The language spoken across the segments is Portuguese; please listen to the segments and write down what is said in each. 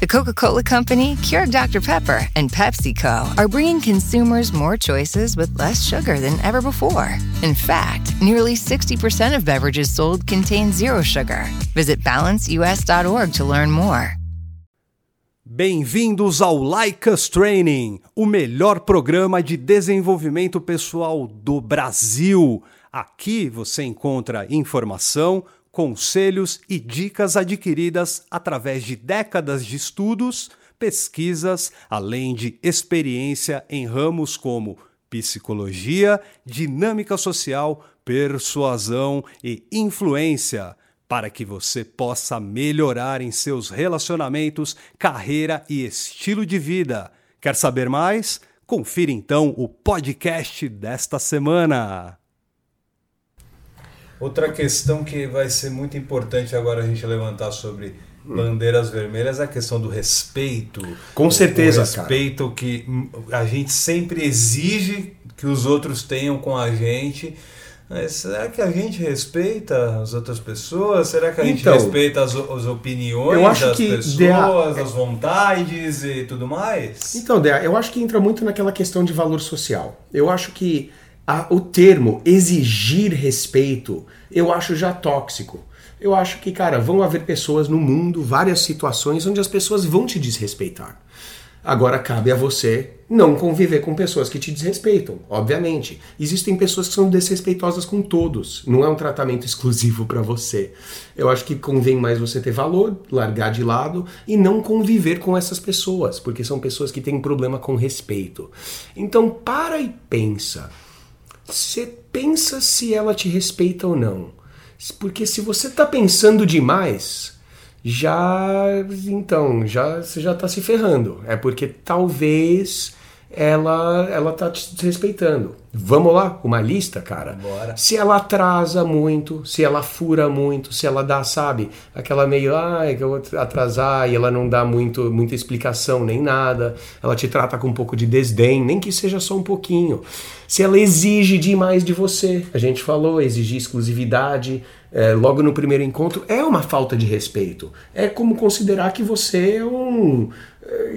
The Coca Cola Company, Keurig Dr. Pepper, and PepsiCo are bringing consumers more choices with less sugar than ever before. In fact, nearly 60% of beverages sold contain zero sugar. Visit balanceus.org to learn more. Bem-vindos ao Like Training, o melhor programa de desenvolvimento pessoal do Brasil. Aqui você encontra informação, conselhos e dicas adquiridas através de décadas de estudos, pesquisas, além de experiência em ramos como psicologia, dinâmica social, persuasão e influência, para que você possa melhorar em seus relacionamentos, carreira e estilo de vida. Quer saber mais? Confira então o podcast desta semana. Outra questão que vai ser muito importante agora a gente levantar sobre bandeiras vermelhas é a questão do respeito. Com certeza, o respeito cara. que a gente sempre exige que os outros tenham com a gente. Mas será que a gente respeita as outras pessoas? Será que a gente Então, respeita as, as opiniões das pessoas, Dea- as vontades e tudo mais? Então, Dea, eu acho que entra muito naquela questão de valor social. Eu acho que a- o termo exigir respeito, eu acho já tóxico. Eu acho que, cara, vão haver pessoas no mundo, várias situações onde as pessoas vão te desrespeitar. Agora cabe a você não conviver com pessoas que te desrespeitam, obviamente. Existem pessoas que são desrespeitosas com todos, não é um tratamento exclusivo para você. Eu acho que convém mais você ter valor, largar de lado e não conviver com essas pessoas, porque são pessoas que têm problema com respeito. Então para e pensa. Você pensa se ela te respeita ou não. Porque se você tá pensando demais, já então, já você já tá se ferrando. É porque talvez ela ela tá te desrespeitando. Vamos lá, uma lista, cara. Bora. Se ela atrasa muito, se ela fura muito, se ela dá, sabe, aquela meio, ah, é que eu vou atrasar e ela não dá muito, muita explicação nem nada, ela te trata com um pouco de desdém, nem que seja só um pouquinho. Se ela exige demais de você, a gente falou, exigir exclusividade é, logo no primeiro encontro é uma falta de respeito. É como considerar que você é um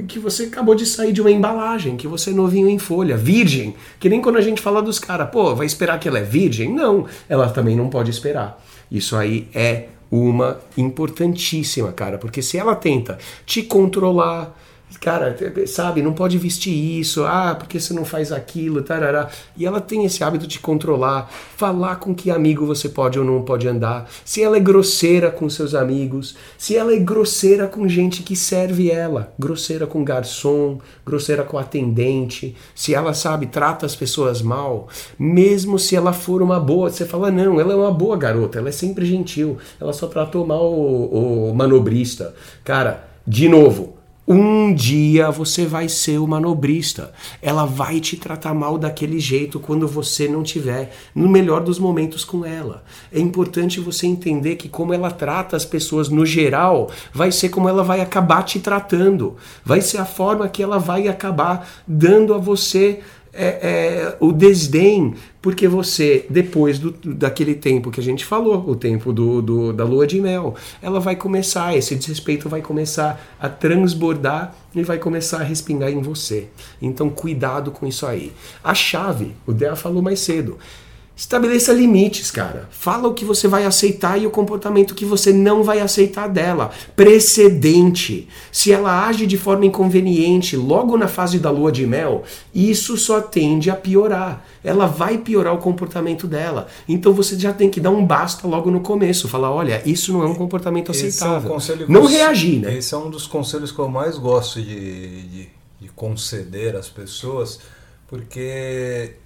que você acabou de sair de uma embalagem, que você é novinho em folha, virgem. Que nem quando a gente fala dos caras, pô, vai esperar que ela é virgem? Não, ela também não pode esperar. Isso aí é uma importantíssima, cara, porque se ela tenta te controlar, cara, sabe, não pode vestir isso, ah, porque você não faz aquilo, tarará. E ela tem esse hábito de controlar, falar com que amigo você pode ou não pode andar, se ela é grosseira com seus amigos, se ela é grosseira com gente que serve ela, grosseira com garçom, grosseira com atendente, se ela, sabe, trata as pessoas mal, mesmo se ela for uma boa, você fala, não, ela é uma boa garota, ela é sempre gentil, ela só tratou mal o, o manobrista. Cara, de novo, um dia você vai ser o manobrista. Ela vai te tratar mal daquele jeito quando você não tiver no melhor dos momentos com ela. É importante você entender que como ela trata as pessoas no geral, vai ser como ela vai acabar te tratando. Vai ser a forma que ela vai acabar dando a você é, é, o desdém, porque você, depois do, daquele tempo que a gente falou, o tempo do, do, da lua de mel, ela vai começar, esse desrespeito vai começar a transbordar e vai começar a respingar em você. Então, cuidado com isso aí. A chave, o Dea falou mais cedo. Estabeleça limites, cara. Fala o que você vai aceitar e o comportamento que você não vai aceitar dela. Precedente. Se ela age de forma inconveniente logo na fase da lua de mel, isso só tende a piorar. Ela vai piorar o comportamento dela. Então você já tem que dar um basta logo no começo. Falar, olha, isso não é um comportamento Esse é um aceitável. não reagir, né? Esse é um dos conselhos que eu mais gosto de, de, de conceder às pessoas, porque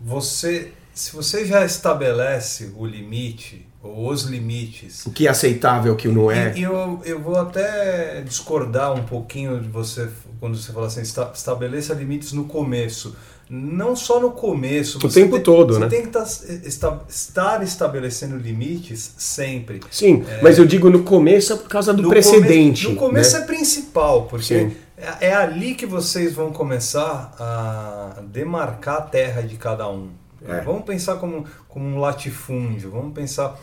você, se você já estabelece o limite, ou os limites, O que é aceitável, o que não é. e eu, eu vou até discordar um pouquinho de você quando você fala assim, esta- estabeleça limites no começo. Não só no começo. O você tempo tem- todo, você né? tem que tá- esta- estar estabelecendo limites sempre. Sim, mas eu digo no começo é por causa do No precedente. come- no começo né? é principal, porque Sim. é, é ali que vocês vão começar a demarcar a terra de cada um. É. Vamos pensar como, como um latifúndio, vamos pensar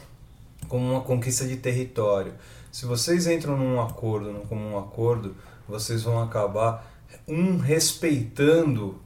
como uma conquista de território. Se vocês entram num acordo, num comum acordo, vocês vão acabar um respeitando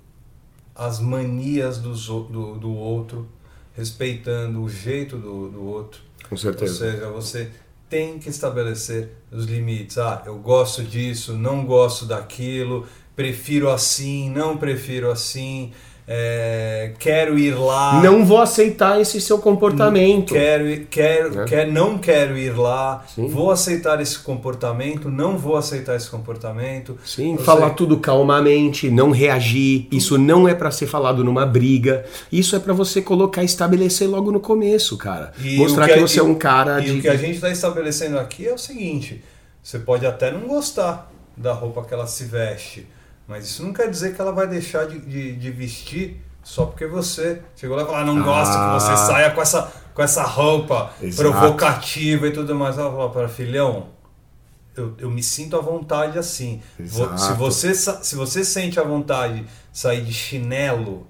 as manias do, do, do outro, respeitando o jeito do, do outro. Com certeza. Ou seja, você tem que estabelecer os limites. Ah, eu gosto disso, não gosto daquilo, prefiro assim, não prefiro assim. É, quero ir lá. Não vou aceitar esse seu comportamento. Quero, quero, é. quero, não quero ir lá. Sim. Vou aceitar esse comportamento, não vou aceitar esse comportamento. Sim, falar tudo calmamente, não reagir. Isso não é para ser falado numa briga. Isso é para você colocar, estabelecer logo no começo, cara. E Mostrar que, que, você é um cara e de. E o que a gente está estabelecendo aqui é o seguinte: você pode até não gostar da roupa que ela se veste mas isso não quer dizer que ela vai deixar de, de, de vestir só porque você chegou lá e falou, ah, não ah. que você ah. saia com essa, com essa roupa Exato. provocativa e tudo mais. Ela falou para filhão, eu, eu me sinto à vontade assim. Exato. Se você, se você sente a vontade de sair de chinelo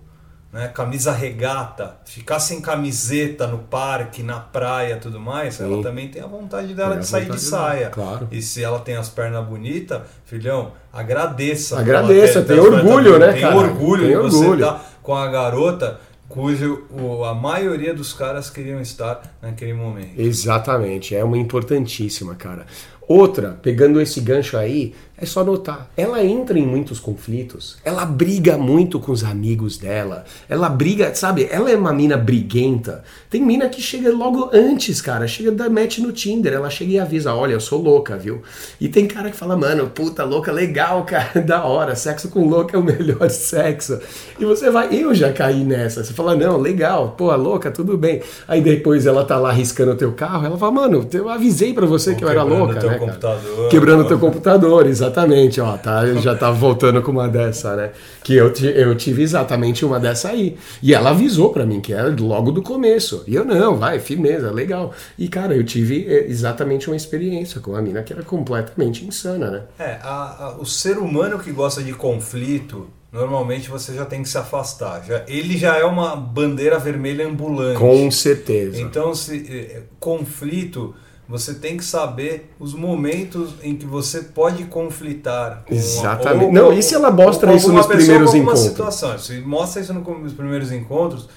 né, camisa regata, ficar sem camiseta no parque, na praia tudo mais, Sim. ela também tem a vontade dela de sair de saia. Claro. E se ela tem as pernas bonitas, filhão, agradeça. Agradeça, tem, tem orgulho, né, tem cara? Orgulho tem orgulho de você estar com a garota cujo a maioria dos caras queriam estar naquele momento. Exatamente, é uma importantíssima, cara. Outra, pegando esse gancho aí, é só notar. Ela entra em muitos conflitos. Ela briga muito com os amigos dela. Ela briga, sabe? Ela é uma mina briguenta. Tem mina que chega logo antes, cara. Chega da match no Tinder. Ela chega e avisa: Olha, eu sou louca, viu? E tem cara que fala: Mano, puta louca, legal, cara. Da hora. Sexo com louca é o melhor sexo. E você vai. Eu já caí nessa. Você fala: Não, legal. Pô, louca, tudo bem. Aí depois ela tá lá riscando o teu carro. Ela fala: Mano, eu avisei para você Ou que eu era louca. Teu né, computador, Quebrando o teu computador, exatamente ó, tá, já tá voltando com uma dessa, né? Que eu, eu tive exatamente uma dessa aí. E ela avisou para mim que era logo do começo. E eu não, vai, firmeza, legal. E cara, eu tive é, exatamente uma experiência com a mina que era completamente insana, né? É, a, a, o ser humano que gosta de conflito, normalmente você já tem que se afastar. Já, ele já é uma bandeira vermelha ambulante. Com certeza. Então, se é, conflito você tem que saber os momentos em que você pode conflitar. Exatamente. Ou, não, e se ela mostra isso nos primeiros encontros? Situação. Se mostra isso nos primeiros encontros,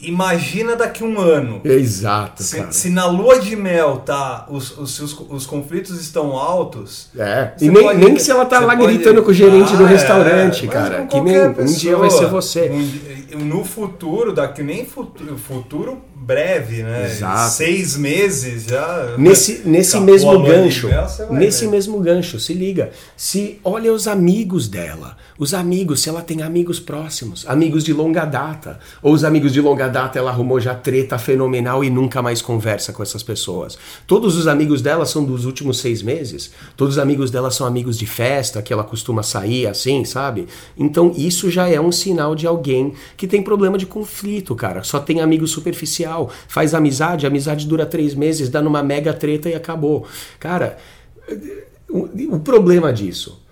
Imagina daqui um ano. Exato. Se, se, na lua de mel tá, os, os, os, os conflitos estão altos. É. E nem, pode, nem se ela tá lá pode... gritando com o gerente ah, do restaurante, é, cara. Que nem pessoa, um dia vai ser você. Um, no futuro, daqui nem futuro, futuro breve, né? Exato. Seis meses já. Nesse, nesse mesmo gancho. Mel, nesse ver. mesmo gancho, se liga. Se olha os amigos dela. Os amigos, se ela tem amigos próximos, amigos de longa data, ou os amigos de longa data ela arrumou já treta fenomenal e nunca mais conversa com essas pessoas. Todos os amigos dela são dos últimos seis meses, todos os amigos dela são amigos de festa, que ela costuma sair assim, sabe? Então isso já é um sinal de alguém que tem problema de conflito, cara. Só tem amigo superficial, faz amizade, a amizade dura três meses, dá numa mega treta e acabou. Cara, o, o problema disso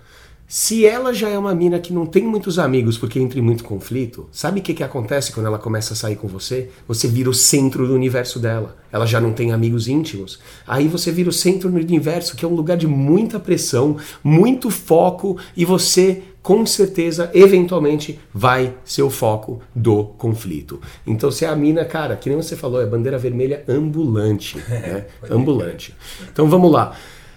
se ela já é uma mina que não tem muitos amigos porque entra em muito conflito, sabe o que, que acontece quando ela começa a sair com você? Você vira o centro do universo dela. Ela já não tem amigos íntimos. Aí você vira o centro do universo, que é um lugar de muita pressão, muito foco, e você com certeza, eventualmente, vai ser o foco do conflito. Então, se é a mina, cara, que nem você falou, é bandeira vermelha ambulante. Né? ambulante. Então vamos lá.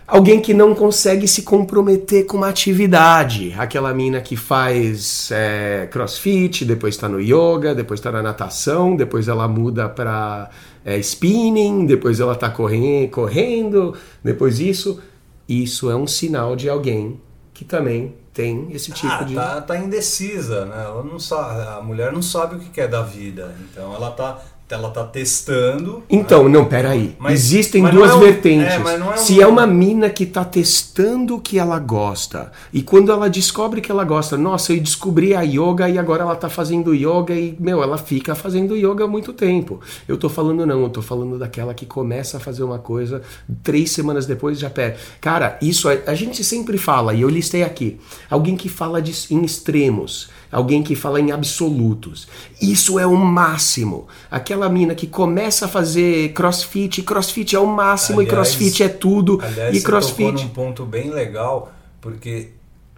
Alguém que não consegue se comprometer com uma atividade. Aquela mina que faz é, crossfit, depois está no yoga, depois está na natação, depois ela muda para é, spinning, depois ela está correndo, correndo, depois isso. Isso é um sinal de alguém que também tem esse tipo ah, de. Tá, tá indecisa, né? Ela não sabe, a mulher não sabe o que quer da vida. Então ela tá ela tá testando. Então, né? não, peraí. Mas, Existem mas duas é um, vertentes. É, é um... Se é uma mina que tá testando o que ela gosta, e quando ela descobre que ela gosta, nossa, eu descobri a yoga e agora ela tá fazendo yoga e, meu, ela fica fazendo yoga há muito tempo. Eu tô falando não, eu tô falando daquela que começa a fazer uma coisa, três semanas depois já perde. Cara, isso a, a gente sempre fala, e eu listei aqui, alguém que fala de, em extremos, alguém que fala em absolutos. Isso é o máximo. Aquela aquela mina que começa a fazer crossfit, crossfit é o máximo Aliás- e crossfit é tudo. Aliás, e você tocou crossfit. num ponto bem legal, porque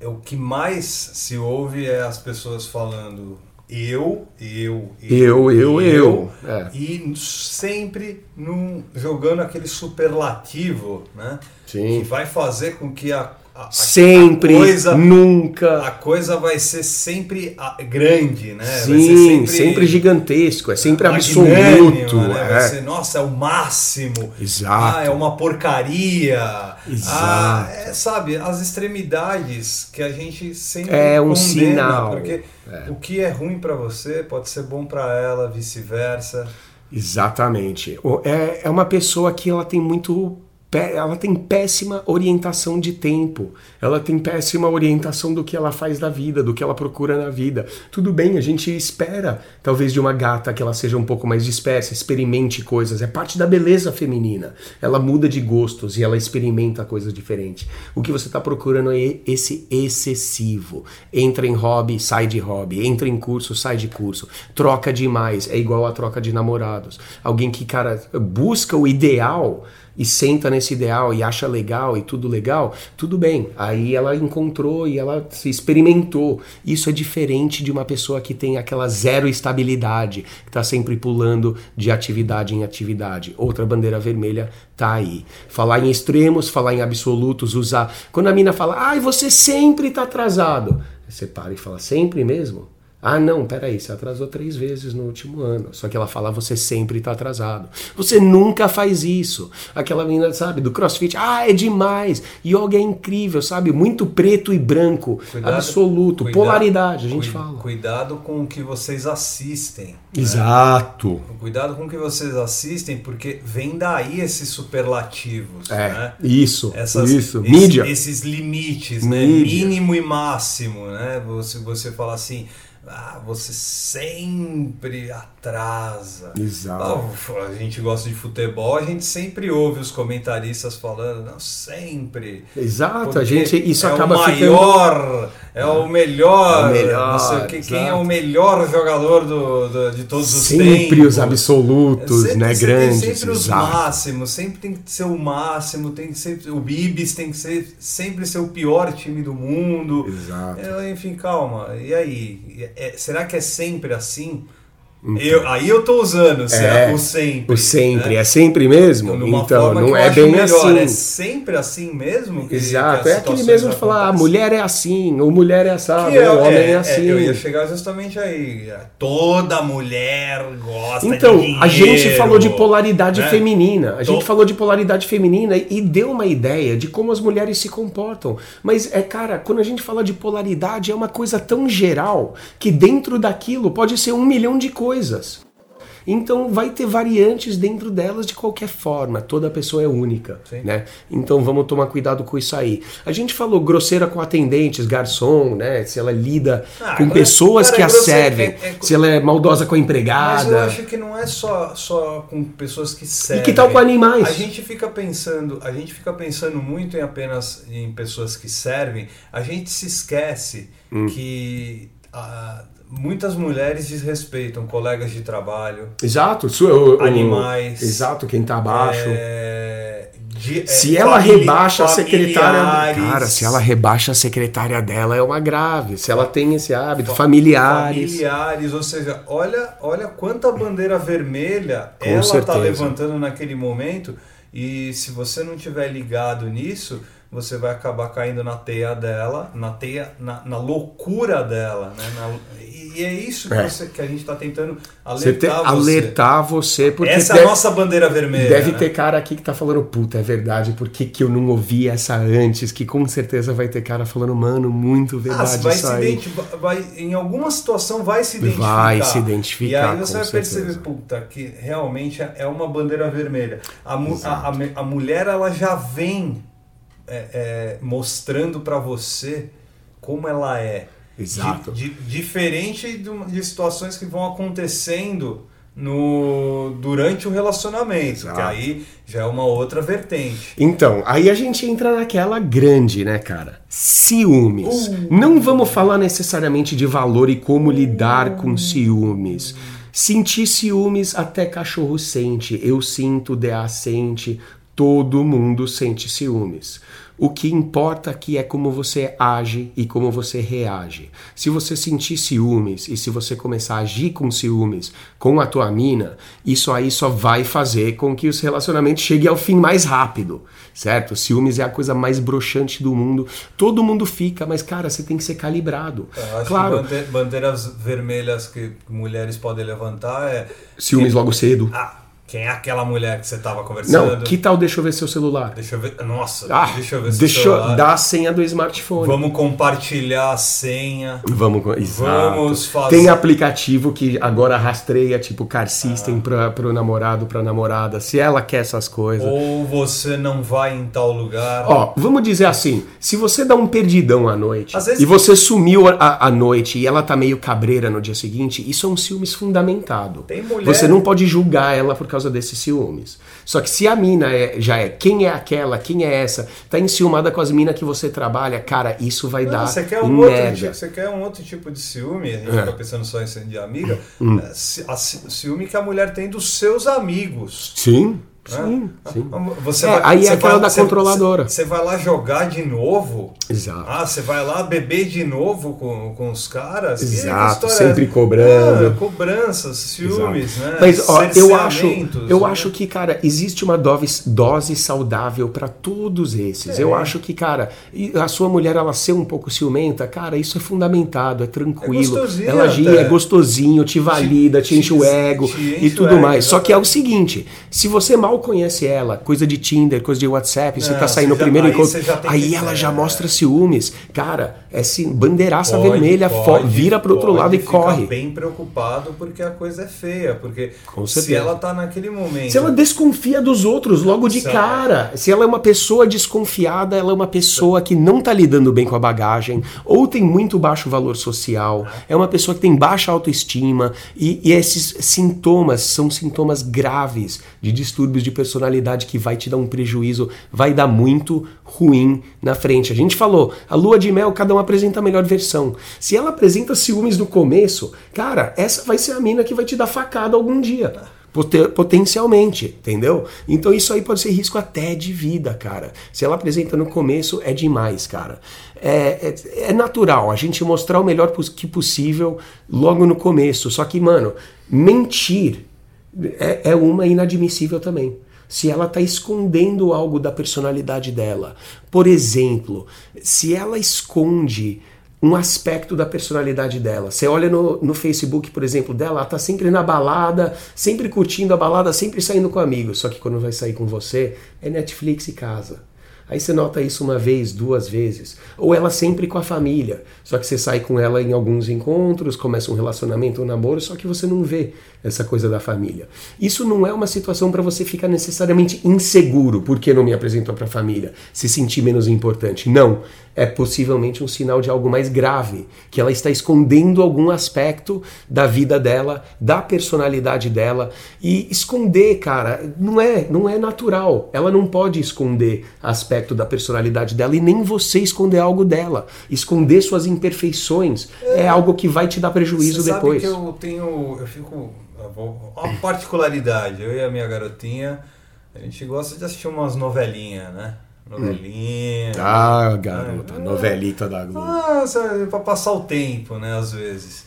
é o que mais se ouve é as pessoas falando eu, eu, Eu, eu, eu. É. E sempre num, jogando aquele superlativo, né? Sim. Que vai fazer com que a, a- Sempre, a coisa, nunca. a coisa vai ser sempre grande, né? Sim, ser sempre, gigantesco, é sempre absoluto. né? Vai é. ser, nossa, é o máximo. Exato. Ah, é uma porcaria. Exato. Ah, é, sabe, as extremidades que a gente sempre É um condena, sinal. Porque o que é ruim pra você pode ser bom pra ela, vice-versa. Exatamente. É, é uma pessoa que ela tem muito. Ela tem péssima orientação de tempo. Ela tem péssima orientação do que ela faz da vida, do que ela procura na vida. Tudo bem, a gente espera, talvez, de uma gata que ela seja um pouco mais dispersa, experimente coisas. É parte da beleza feminina. Ela muda de gostos e ela experimenta coisas diferentes. O que você está procurando é esse excessivo. Entra em hobby, sai de hobby. Entra em curso, sai de curso. Troca demais. É igual a troca de namorados. Alguém que, cara, busca o ideal e senta nesse ideal e acha legal e tudo legal, tudo bem. Aí ela encontrou e ela se experimentou. Isso é diferente de uma pessoa que tem aquela zero estabilidade, que tá sempre pulando de atividade em atividade. Outra bandeira vermelha tá aí. Falar em extremos, falar em absolutos, usar. Quando a mina fala, ai, você sempre tá atrasado. Você para e fala, sempre mesmo? Ah, não, peraí, você atrasou três vezes no último ano. Só que ela fala, você sempre tá atrasado. Você nunca faz isso. Aquela menina, sabe, do crossfit, ah, é demais. Yoga é incrível, sabe? Muito preto e branco. absoluto. cuida- Polaridade, a gente fala. Cuidado com o que vocês assistem. Exato. Cuidado com o que vocês assistem, porque vem daí esses superlativos, É, né? isso, Essas- isso. esse- Mídia. Esses limites, né? Mídia. Mínimo e máximo, né? Você, você fala assim, ah, você sempre atrasa. Exato. Ah, a gente gosta de futebol, a gente sempre ouve os comentaristas falando, não, sempre. Exato, a gente, isso é acaba o ficando... é o melhor, É o melhor, não sei o que, quem é o melhor jogador do, do- de todos os Sempre tempos. os absolutos, Sempre- né, grandes, sempre os exato. máximos, sempre tem que ser o máximo, tem que ser o Bibis tem que ser sempre ser o pior time do mundo. Exato. É, enfim, calma. E aí, É- será que é sempre assim? Eu, aí eu tô usando será, É, o sempre. O sempre, né? é sempre mesmo? Então, que não é bem melhor. assim. É sempre assim mesmo? que- Exato, que é aquele mesmo de falar, ah, acontecem? mulher é assim, ou mulher é assado, Que é- ou homem é, é, é, assim. eu ia chegar justamente aí. Toda mulher gosta Então, de a gente falou de polaridade né? feminina. A gente Tô- falou de polaridade feminina e deu uma ideia de como as mulheres se comportam. Mas é, cara, quando a gente fala de polaridade, é uma coisa tão geral que dentro daquilo pode ser um milhão de coisas. Então vai ter variantes dentro delas de qualquer forma. Toda pessoa é única, Sim. né? Então vamos tomar cuidado com isso aí. A gente falou grosseira com atendentes, garçom, né? Se ela lida Ah, com pessoas cara, que é a servem, é- é- se ela é maldosa com a Mas empregada. eu acho que não é só, só com pessoas que servem. que tal com animais? A gente fica pensando, a gente fica pensando muito em apenas em pessoas que servem. A gente se esquece Hum. que ah, muitas mulheres desrespeitam colegas de trabalho, Exato, su- o- o- Animais. Exato, quem tá abaixo. é, de- Se é, ela famili- rebaixa a secretária. Cara, se ela rebaixa a secretária dela é uma grave. Se ela tem esse hábito, familiares. Familiares, ou seja, olha, olha quanta bandeira vermelha Com ela está levantando naquele momento. E se você não tiver ligado nisso, você vai acabar caindo na teia dela, na teia, na, na loucura dela, né? Na- e, e é isso que, É. você- que a gente está tentando Você alertar você. alertar você, porque Essa é deve, a nossa bandeira vermelha. deve né? ter cara aqui que tá falando, puta, é verdade, por que, que eu não ouvi essa antes? Que com certeza vai ter cara falando, mano, muito Ah, verdade você vai se identificar, vai, em alguma situação vai se identificar. Vai se identificar, E aí você vai perceber, certeza. puta, que realmente é uma bandeira vermelha. A, mu- a, a, a mulher, ela já vem é, é, mostrando pra você como ela é. Exato. Di- di- diferente de, de situações que vão acontecendo no, durante o relacionamento, Exato. que aí já é uma outra vertente. Então, aí a gente entra naquela grande, né, cara? Ciúmes. Uh. Não vamos falar necessariamente de valor e como lidar com ciúmes. Sentir ciúmes até cachorro sente. Eu sinto, DA sente, todo mundo sente ciúmes. O que importa aqui é como você age e como você reage. Se você sentir ciúmes e se você começar a agir com ciúmes com a tua mina, isso aí só vai fazer com que os relacionamentos cheguem ao fim mais rápido, certo? Ciúmes é a coisa mais broxante do mundo. Todo mundo fica, mas cara, você tem que ser calibrado. Eu acho claro. que bande- bandeiras vermelhas que mulheres podem levantar é. Ciúmes logo cedo. Ah, quem é aquela mulher que você tava conversando? Não, que tal deixa eu ver seu celular? Deixa eu ver. Nossa, Ah, deixa eu ver se deixa o celular- dar a senha do smartphone. Vamos compartilhar a senha. Vamos, exato. Vamos fazer- Tem aplicativo que agora rastreia, tipo, car Ah. system pra, pro namorado, pra namorada, se ela quer essas coisas. Ou você não vai em tal lugar. Ó, vamos dizer assim, se você dá um perdidão à noite vezes- e você sumiu à, à noite e ela tá meio cabreira no dia seguinte, isso é um ciúmes fundamentado. Tem mulher- Você não pode julgar ela por causa desses ciúmes. Só que se a mina é- já é quem é aquela, quem é essa, tá enciumada com as minas que você trabalha, cara, isso vai Não, dar você quer um outro merda. tipo, você quer um outro tipo de ciúme, a gente É. fica pensando só em ciúme de amiga, Hum. é, ciúme que a mulher tem dos seus amigos. Sim, sim, sim. Você É, vai- aí é você aquela vai- da você- controladora. Você, vai lá jogar de novo. Exato. Ah, você vai lá beber de novo com, com os caras. Exato, história sempre é- cobrando. Ah, cobranças, ciúmes, Exato. né? Mas ó, eu acho, eu né? acho que, cara, existe uma dose, dose saudável pra todos esses. É. Eu acho que, cara, a sua mulher ela ser um pouco ciumenta, cara, isso é fundamentado, é tranquilo. gostosinho ela agir até. é gostosinho, te valida, te, te- enche o ego te enche e tudo ego, mais. Só que é o seguinte, se você mal conhece ela, coisa de Tinder, coisa de WhatsApp, você Não, tá saindo no primeiro aí encontro, aí ela já é. mostra ciúmes. Cara, é assim, bandeiraça Pode, vermelha, pode, vira pro outro lado e corre. bem preocupado porque a coisa é feia. Porque se ela tá naquele momento. Se ela desconfia dos outros logo de cara, se ela é uma pessoa desconfiada, ela é uma pessoa que não tá lidando bem com a bagagem, ou tem muito baixo valor social, é uma pessoa que tem baixa autoestima, e, e esses sintomas são sintomas graves de distúrbios de personalidade que vai te dar um prejuízo, vai dar muito ruim na frente. A gente falou, a lua de mel, cada um apresenta a melhor versão. Se ela apresenta ciúmes no começo, cara, essa vai ser a mina que vai te dar facada algum dia. Pote- Potencialmente, entendeu? Então isso aí pode ser risco até de vida, cara. Se ela apresenta no começo, é demais, cara. É, é, é natural a gente mostrar o melhor que possível logo no começo. Só que, mano, mentir é, é uma inadmissível também. Se ela está escondendo algo da personalidade dela. Por exemplo, se ela esconde um aspecto da personalidade dela. Você olha no, no Facebook, por exemplo, dela, ela tá sempre na balada, sempre curtindo a balada, sempre saindo com amigos. Só que quando vai sair com você, é Netflix e casa. Aí você nota isso uma vez, duas vezes. Ou ela sempre com a família. Só que você sai com ela em alguns encontros, começa um relacionamento, um namoro, só que você não vê essa coisa da família. Isso não é uma situação para você ficar necessariamente inseguro porque não me apresentou para a família, se sentir menos importante. Não. É possivelmente um sinal de algo mais grave, que ela está escondendo algum aspecto da vida dela, da personalidade dela. E esconder, cara, não é, não é natural. Ela não pode esconder aspecto da personalidade dela e nem você esconder algo dela. Esconder suas imperfeições é, algo que vai te dar prejuízo depois. Eu tenho. Eu fico. Vou- Uma particularidade. Eu e a minha garotinha, a gente gosta de assistir umas novelinhas, né? Novelinha. Ah, garota, Ah, novelita da Globo. Ah, sabe, pra passar o tempo, né? Às vezes.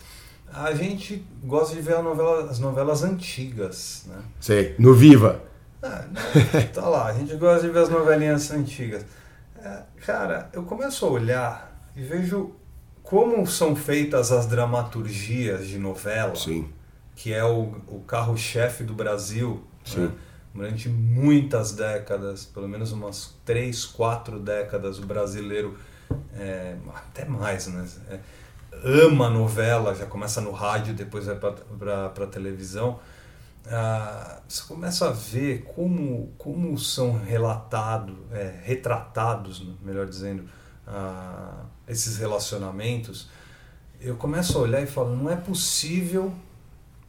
A gente gosta de ver novela- as novelas antigas, né? Sei, no Viva. Ah, né? tá lá, a gente gosta de ver as novelinhas antigas. É, cara, eu começo a olhar e vejo como são feitas as dramaturgias de novela, Sim. Que é o, o carro-chefe do Brasil. Né? Durante muitas décadas, pelo menos umas três, quatro décadas, o brasileiro, é, até mais, né? É, ama novela, já começa no rádio, depois vai para a televisão. Ah, você começa a ver como, como são relatados, é, retratados, melhor dizendo, ah, esses relacionamentos. Eu começo a olhar e falo, não é possível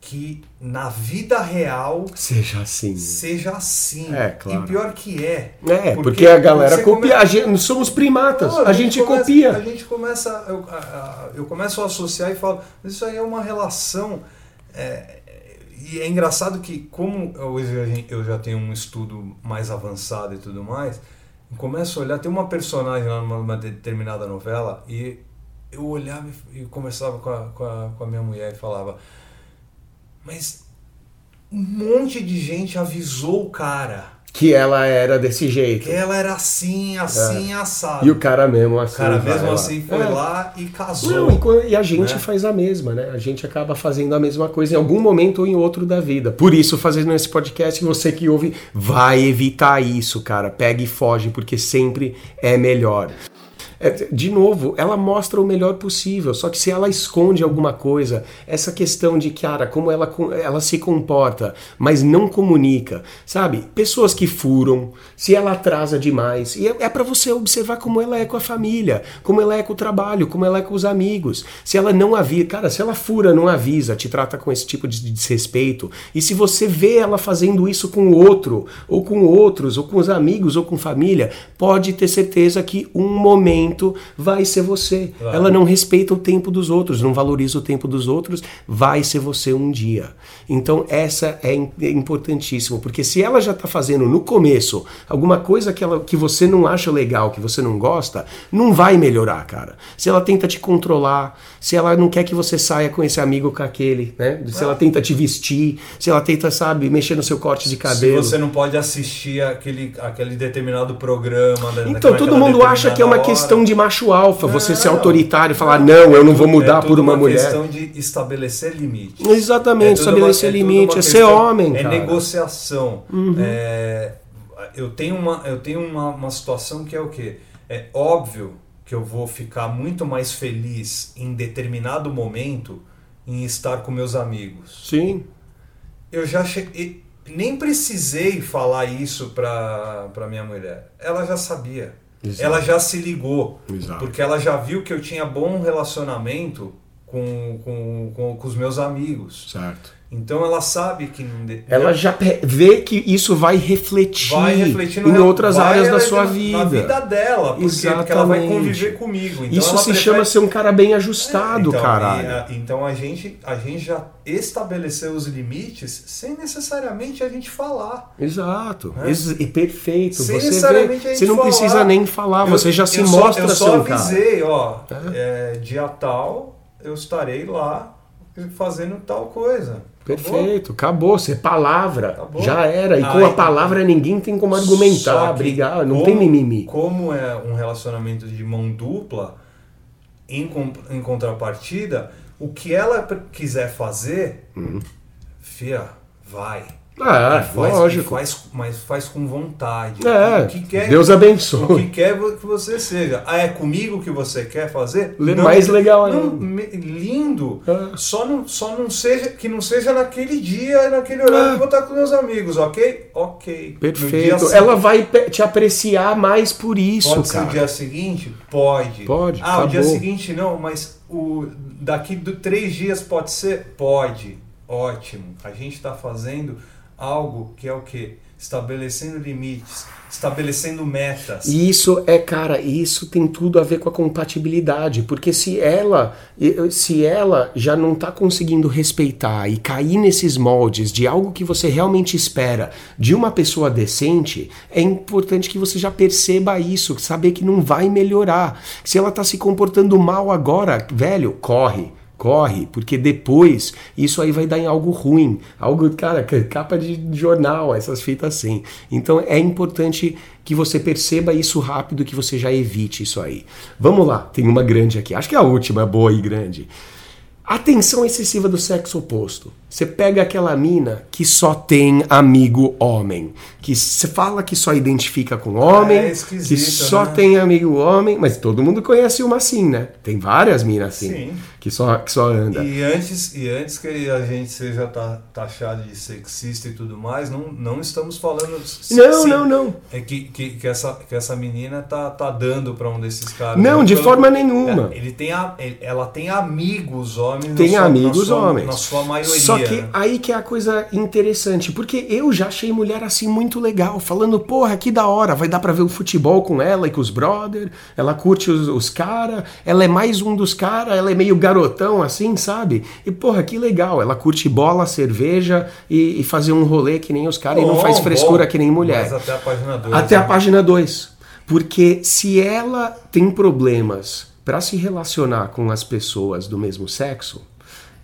que na vida real Seja assim. seja assim. É, claro. E pior que é. É, porque, a galera copia. come- A gente, somos primatas. Não, a, gente, começa- copia. A gente começa. Eu, a- a- eu começo a associar e falo, isso aí é uma relação. é, e é engraçado que, como hoje a gente- eu já tenho um estudo mais avançado e tudo mais, eu começo a olhar, tem uma personagem lá numa, determinada novela e eu olhava e e conversava com a, com, a, com a minha mulher e falava, mas um monte de gente avisou o cara Que ela era desse jeito. que ela era assim, assim, assado. É. E o cara mesmo assim. O cara mesmo lá. assim foi É. lá e casou. Não, e, e a gente né? faz a mesma, né? A gente acaba fazendo a mesma coisa em algum momento ou em outro da vida. Por isso, fazendo esse podcast, você que ouve, vai evitar isso, cara. Pega e foge, porque sempre é melhor. É, de novo, ela mostra o melhor possível, só que se ela esconde alguma coisa, essa questão de, cara, como ela, ela se comporta, mas não comunica, sabe? Pessoas que furam, se ela atrasa demais, e é, é para você observar como ela é com a família, como ela é com o trabalho, como ela é com os amigos. Se ela não avisa, cara, se ela fura, não avisa, te trata com esse tipo de desrespeito, e se você vê ela fazendo isso com o outro, ou com outros, ou com os amigos, ou com família, pode ter certeza que um momento vai ser você. Claro. Ela não respeita o tempo dos outros, não valoriza o tempo dos outros, vai ser você um dia. Então essa é, é importantíssimo, porque se ela já está fazendo no começo alguma coisa que, ela, que você não acha legal, que você não gosta, não vai melhorar, cara. Se ela tenta te controlar, se ela não quer que você saia com esse amigo com aquele, né? Se ela tenta te vestir, se ela tenta, sabe, mexer no seu corte de Se cabelo. você não pode assistir aquele, aquele determinado programa. Então todo mundo acha que é uma determinada questão de macho alfa, você ser Não. autoritário e falar, não, eu não vou É mudar tudo por uma, mulher. questão de estabelecer limites. Exatamente, tudo uma- estabelecer é tudo limite, uma é ser homem, É cara. Uhum. negociação. É, eu tenho, uma, eu tenho uma, uma situação que é o quê? É óbvio que eu vou ficar muito mais feliz em determinado momento em estar com meus amigos. Sim. Eu já cheguei. Nem precisei falar isso pra, pra minha mulher. Ela já sabia. Exato. Ela já se ligou. Exato. Porque ela já viu que eu tinha bom relacionamento com, com, com, com os meus amigos. Certo. Então ela sabe que. Ela já vê que isso vai refletir, vai refletir em outras áreas da sua na vida. vida dela. Porque, porque ela vai Exatamente. conviver comigo. Então isso se prefere- chama ser um cara bem ajustado, então, caralho. a- então a gente, a gente já estabeleceu os limites sem necessariamente a gente falar. Exato. É. Ex- e perfeito. Sem Você necessariamente vê, a gente você não falar. precisa nem falar, você já se eu só- mostra Eu ser só um cara. avisei, ó, é, dia tal eu estarei lá fazendo tal coisa. Perfeito, acabou. Você palavra, Acabou. já era. E com Aí- a palavra ninguém tem como argumentar, brigar, não como- tem mimimi. Como é um relacionamento de mão dupla, em, com- em contrapartida, o que ela quiser fazer, fia, vai. Ah, E faz, lógico. faz, mas faz com vontade. É, o que quer, Deus abençoe. O que quer que você seja. Ah, é comigo que você quer fazer? Le- mais legal não, ainda. lindo. É. Só, não, só não seja que não seja naquele dia, naquele horário É. que eu vou estar com meus amigos, ok? Ok. Perfeito. Ela vai te apreciar mais por isso, Pode ser cara. o dia seguinte? Pode. Pode, Ah, o dia acabou. seguinte não, mas o daqui do três dias pode ser? Pode. Ótimo. A gente está fazendo algo que é o quê? Estabelecendo limites, estabelecendo metas. E Isso é, cara, isso tem tudo a ver com a compatibilidade, porque se ela, se ela já não tá conseguindo respeitar e cair nesses moldes de algo que você realmente espera de uma pessoa decente, é importante que você já perceba isso, saber que não vai melhorar. Se ela tá se comportando mal agora, velho, corre. Corre, porque depois isso aí vai dar em algo ruim. Algo, cara, capa de jornal, essas fitas assim. Então é importante que você perceba isso rápido, que você já evite isso aí. Vamos lá, tem uma grande aqui. Acho que é a última, boa e grande. Atenção excessiva do sexo oposto. Você pega aquela mina que só tem amigo homem, que se fala que só identifica com homem, É que esquisito, só né? tem amigo homem, mas todo mundo conhece uma assim, né? Tem várias minas assim, Sim. Que só que só anda. E antes, e antes que a gente seja ta- taxado de sexista e tudo mais, não, não estamos falando. Não, sim, não, não. É que, que, que, essa, que essa menina tá, tá dando pra um desses caras. Não, de Pelo- forma nenhuma. É, ele tem a, ela tem amigos homens. Tem sua- amigos na sua, homens. Na sua maioria. Só que né? aí que é a coisa interessante, porque eu já achei mulher assim muito legal, falando, porra, que da hora, vai dar pra ver o futebol com ela e com os brother, ela curte os, os caras, ela é mais um dos caras, ela é meio garotão assim, sabe? E porra, que legal, ela curte bola, cerveja e, e fazer um rolê que nem os caras e não faz frescura que nem mulher. Mas até a página 2. Até a página 2. Porque se ela tem problemas para se relacionar com as pessoas do mesmo sexo,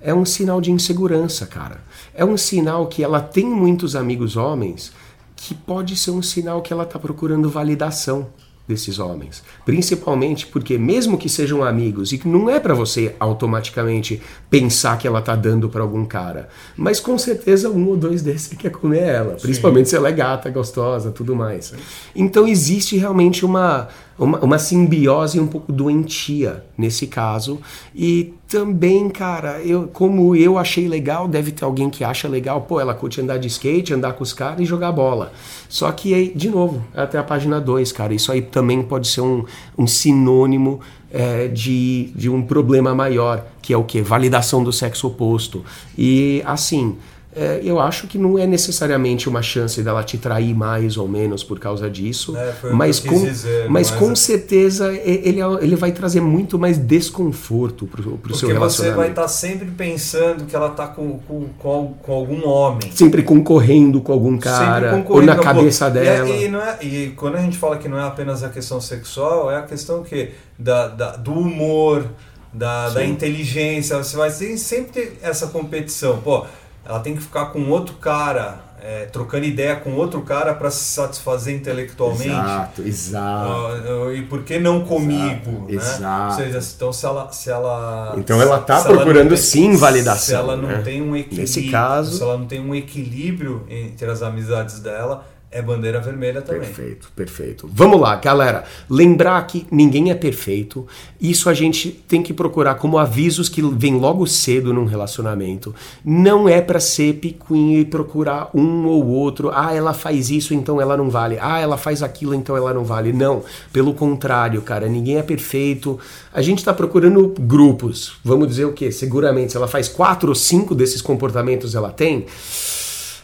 é um sinal de insegurança, cara. É um sinal que ela tem muitos amigos homens, que pode ser um sinal que ela tá procurando validação desses homens. Principalmente porque mesmo que sejam amigos e que não é para você automaticamente pensar que ela tá dando para algum cara, mas com certeza um ou dois desses quer comer ela, principalmente se ela é gata, gostosa, tudo mais. Então existe realmente uma uma, uma simbiose um pouco doentia nesse caso. E também, cara, eu, como eu achei legal, deve ter alguém que acha legal, pô, ela curte andar de skate, andar com os caras e jogar bola. Só que aí, de novo, até a página 2, cara, isso aí também pode ser um, um sinônimo é, de, de um problema maior, que é o que? Validação do sexo oposto. E assim. É, eu acho que não é necessariamente uma chance dela te trair mais ou menos por causa disso, É, o mas, com, dizer, mas mas com é- certeza ele, é- ele vai trazer muito mais desconforto pro, pro seu Porque você vai relacionamento. estar sempre pensando que ela tá com, com, com, com algum homem. Sempre concorrendo com algum cara, ou na cabeça pô. dela. E, é- e quando a gente fala que não é apenas a questão sexual, é a questão que da, da- do humor, da, da inteligência. Você vai sempre ter essa competição. Pô, ela tem que ficar com outro cara, é, trocando ideia com outro cara para se satisfazer intelectualmente. Exato, exato. Ah, e por que não comigo? né? exato. Ou seja, então se ela. Se ela Então ela tá ela não procurando tem- sim validação, Se ela não né? tem um equilíbrio. Nesse caso- Se ela não tem um equilíbrio entre as amizades dela, é bandeira vermelha também. Perfeito, perfeito. Vamos lá, galera. Lembrar que ninguém é perfeito. Isso a gente tem que procurar como avisos que vêm logo cedo num relacionamento. Não é pra ser picuinha e procurar um ou outro. Ah, ela faz isso, então ela não vale. Ah, ela faz aquilo, então ela não vale. Não. Pelo contrário, cara, ninguém é perfeito. A gente tá procurando grupos. Vamos dizer o quê? Seguramente, se ela faz quatro ou cinco desses comportamentos, ela tem.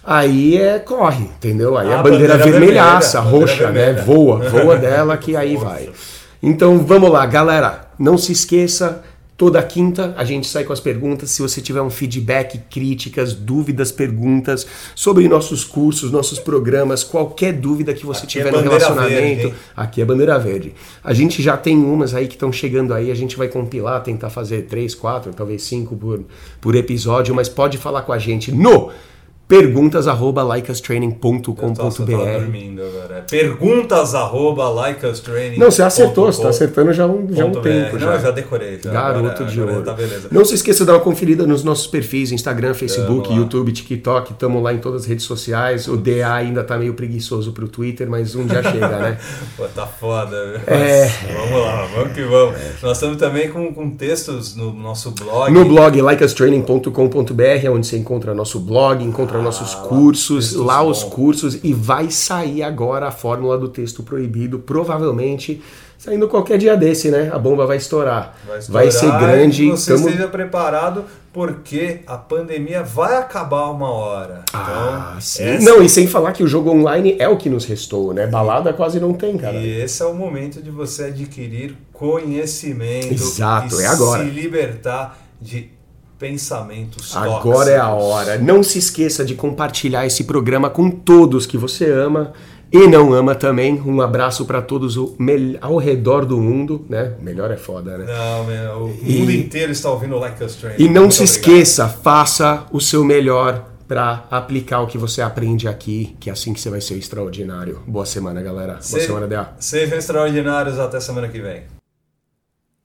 Aí é corre, entendeu? Aí Ah, a bandeira, bandeira vermelhaça, vermelha, roxa, bandeira né? Voa, voa dela que aí vai. Então vamos lá, galera. Não se esqueça, toda quinta a gente sai com as perguntas. Se você tiver um feedback, críticas, dúvidas, perguntas sobre nossos cursos, nossos programas, qualquer dúvida que você Aqui é tiver no bandeira relacionamento, verde, aqui é bandeira verde. A gente já tem umas aí que estão chegando aí, a gente vai compilar, tentar fazer três, quatro, talvez cinco por, por episódio, mas pode falar com a gente no perguntas arroba agora. É Perguntas arroba. Não, você acertou, você está acertando já há um, já um tempo. BR. Já. Não, eu já decorei. Já. Garoto Agora- de agora ouro. Tá. Não se esqueça de dar uma conferida nos nossos perfis, Instagram, Facebook. YouTube, TikTok, estamos lá em todas as redes sociais. O DA ainda tá meio preguiçoso pro Twitter, mas um dia chega, né? Pô, tá foda. É. Vamos lá, vamos que vamos. Nós estamos também com, com textos no nosso blog. No blog likeustraining.com.br é onde você encontra nosso blog, encontra nossos cursos, lá os cursos e vai sair agora a fórmula do texto proibido, provavelmente saindo qualquer dia desse, né? A bomba vai estourar. Vai, estourar ser grande. E você tamo- esteja preparado porque a pandemia vai acabar uma hora. Ah, então, sim. essa- Não, e sem falar que o jogo online é o que nos restou, né? Balada quase não tem, cara. E esse é o momento de você adquirir conhecimento. Exato, é agora. Se libertar de pensamentos Agora é a hora. Não se esqueça de compartilhar esse programa com todos que você ama e não ama também. Um abraço para todos o ao redor do mundo, né? Melhor é foda, né? Não, meu, o E- mundo inteiro está ouvindo Like Us Training. E não Muito se obrigado. esqueça, faça o seu melhor para aplicar o que você aprende aqui, que é assim que você vai ser extraordinário. Boa semana, galera. Boa Se- semana, DA. Sejam extraordinários até semana que vem.